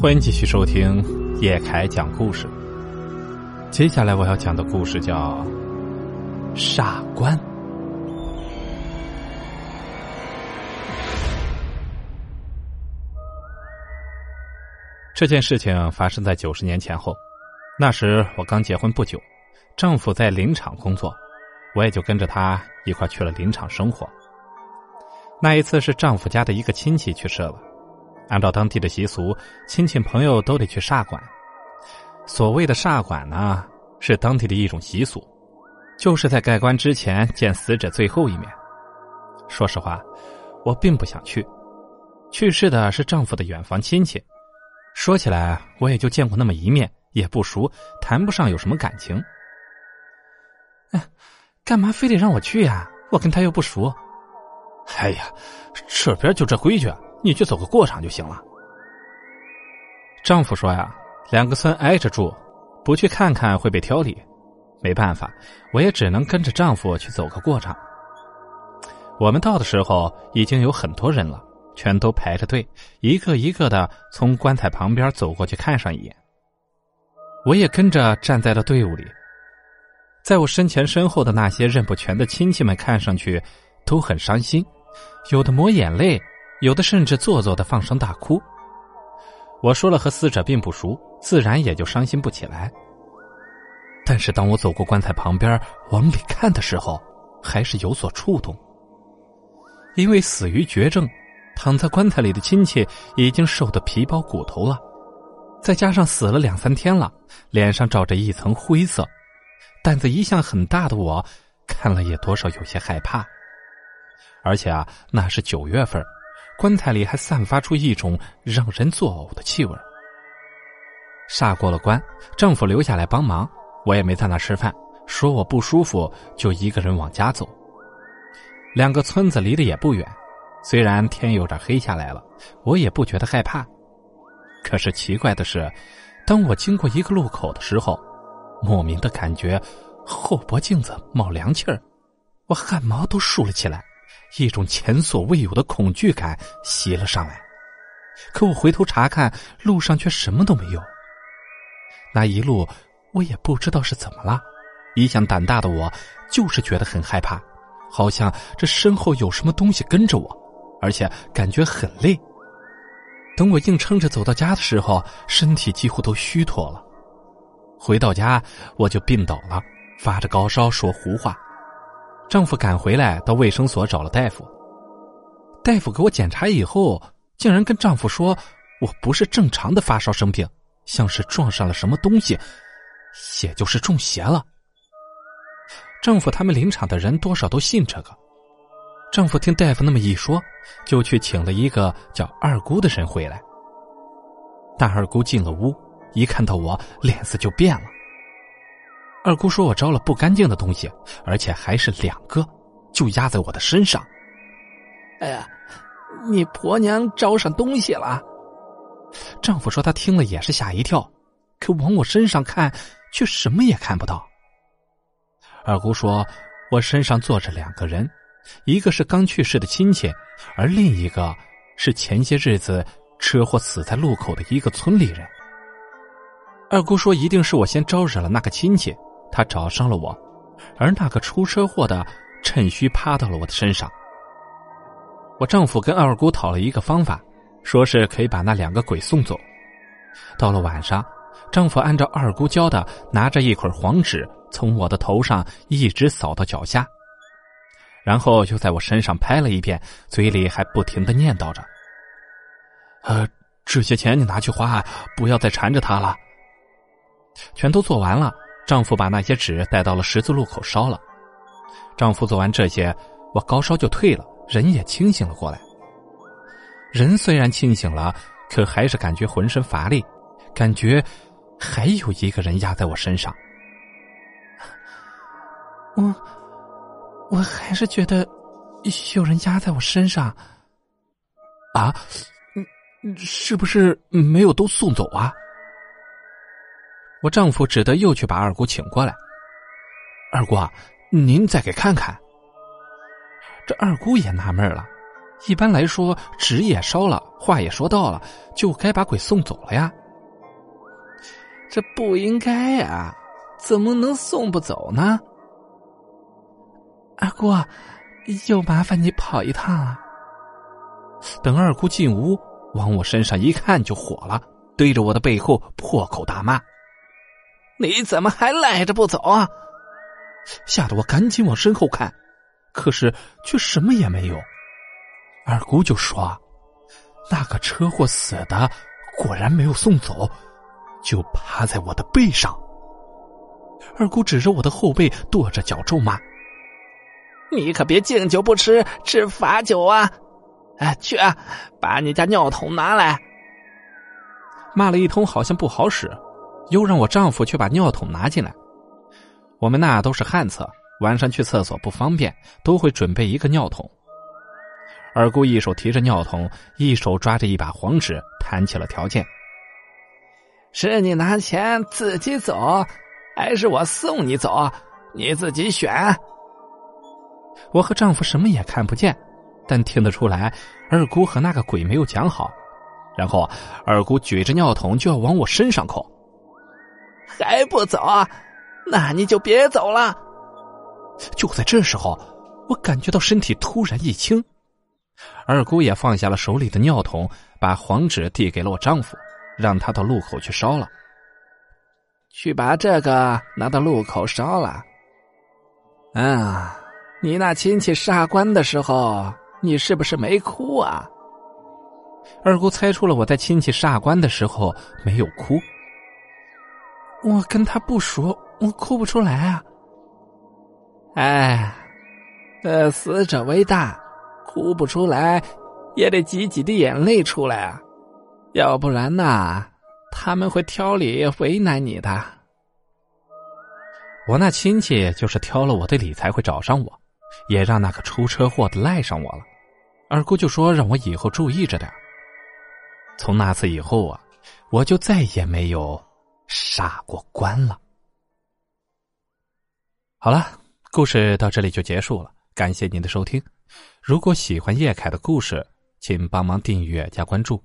欢迎继续收听叶凯讲故事。接下来我要讲的故事叫《傻官》。这件事情发生在九十年前后，那时我刚结婚不久，丈夫在林场工作，我也就跟着他一块去了林场生活。那一次是丈夫家的一个亲戚去世了。按照当地的习俗，亲戚朋友都得去煞馆。所谓的煞馆呢，是当地的一种习俗，就是在盖棺之前见死者最后一面。说实话，我并不想去。去世的是丈夫的远房亲戚，说起来我也就见过那么一面，也不熟，谈不上有什么感情。哎，干嘛非得让我去呀？我跟他又不熟。哎呀，这边就这规矩。你去走个过场就行了。丈夫说呀，两个村挨着住，不去看看会被挑理。没办法，我也只能跟着丈夫去走个过场。我们到的时候已经有很多人了，全都排着队，一个一个的从棺材旁边走过去看上一眼。我也跟着站在了队伍里，在我身前身后的那些认不全的亲戚们看上去都很伤心，有的抹眼泪。有的甚至做作的放声大哭。我说了和死者并不熟，自然也就伤心不起来。但是当我走过棺材旁边往里看的时候，还是有所触动。因为死于绝症，躺在棺材里的亲戚已经瘦得皮包骨头了，再加上死了两三天了，脸上罩着一层灰色，胆子一向很大的我，看了也多少有些害怕。而且啊，那是九月份。棺材里还散发出一种让人作呕的气味。煞过了关，丈夫留下来帮忙，我也没在那吃饭，说我不舒服，就一个人往家走。两个村子离得也不远，虽然天有点黑下来了，我也不觉得害怕。可是奇怪的是，当我经过一个路口的时候，莫名的感觉后脖颈子冒凉气儿，我汗毛都竖了起来。一种前所未有的恐惧感袭了上来，可我回头查看，路上却什么都没有。那一路我也不知道是怎么了，一向胆大的我就是觉得很害怕，好像这身后有什么东西跟着我，而且感觉很累。等我硬撑着走到家的时候，身体几乎都虚脱了。回到家我就病倒了，发着高烧，说胡话。丈夫赶回来，到卫生所找了大夫。大夫给我检查以后，竟然跟丈夫说：“我不是正常的发烧生病，像是撞上了什么东西，也就是中邪了。”丈夫他们林场的人多少都信这个。丈夫听大夫那么一说，就去请了一个叫二姑的人回来。大二姑进了屋，一看到我，脸色就变了。二姑说：“我招了不干净的东西，而且还是两个，就压在我的身上。”哎呀，你婆娘招上东西了！丈夫说他听了也是吓一跳，可往我身上看，却什么也看不到。二姑说：“我身上坐着两个人，一个是刚去世的亲戚，而另一个是前些日子车祸死在路口的一个村里人。”二姑说：“一定是我先招惹了那个亲戚。”他找上了我，而那个出车祸的趁虚趴到了我的身上。我丈夫跟二姑讨了一个方法，说是可以把那两个鬼送走。到了晚上，丈夫按照二姑教的，拿着一捆黄纸，从我的头上一直扫到脚下，然后就在我身上拍了一遍，嘴里还不停的念叨着：“呃，这些钱你拿去花，不要再缠着他了。”全都做完了。丈夫把那些纸带到了十字路口烧了。丈夫做完这些，我高烧就退了，人也清醒了过来。人虽然清醒了，可还是感觉浑身乏力，感觉还有一个人压在我身上。我，我还是觉得有人压在我身上。啊，是不是没有都送走啊？我丈夫只得又去把二姑请过来。二姑，您再给看看。这二姑也纳闷了，一般来说，纸也烧了，话也说到了，就该把鬼送走了呀。这不应该呀，怎么能送不走呢？二姑，又麻烦你跑一趟了。等二姑进屋，往我身上一看就火了，对着我的背后破口大骂：“你怎么还赖着不走啊？”吓得我赶紧往身后看，可是却什么也没有。二姑就说：“那个车祸死的果然没有送走，就趴在我的背上。”二姑指着我的后背，跺着脚咒骂：“你可别敬酒不吃吃罚酒啊！哎，去啊，把你家尿桶拿来！”骂了一通，好像不好使，又让我丈夫去把尿桶拿进来。我们那都是旱厕，晚上去厕所不方便，都会准备一个尿桶。二姑一手提着尿桶，一手抓着一把黄纸，谈起了条件：是你拿钱自己走，还是我送你走？你自己选。我和丈夫什么也看不见，但听得出来，二姑和那个鬼没有讲好。然后二姑举着尿桶就要往我身上扣，还不走？那你就别走了。就在这时候，我感觉到身体突然一轻，二姑也放下了手里的尿桶，把黄纸递给了我丈夫，让他到路口去烧了。去把这个拿到路口烧了。啊，你那亲戚杀官的时候，你是不是没哭啊？二姑猜出了我在亲戚杀官的时候没有哭。我跟他不熟。我哭不出来啊！哎，呃，死者为大，哭不出来，也得挤几滴眼泪出来啊，要不然呐，他们会挑理为难你的。我那亲戚就是挑了我的理才会找上我，也让那个出车祸的赖上我了。二姑就说让我以后注意着点。从那次以后啊，我就再也没有杀过关了。好了，故事到这里就结束了。感谢您的收听。如果喜欢叶凯的故事，请帮忙订阅加关注。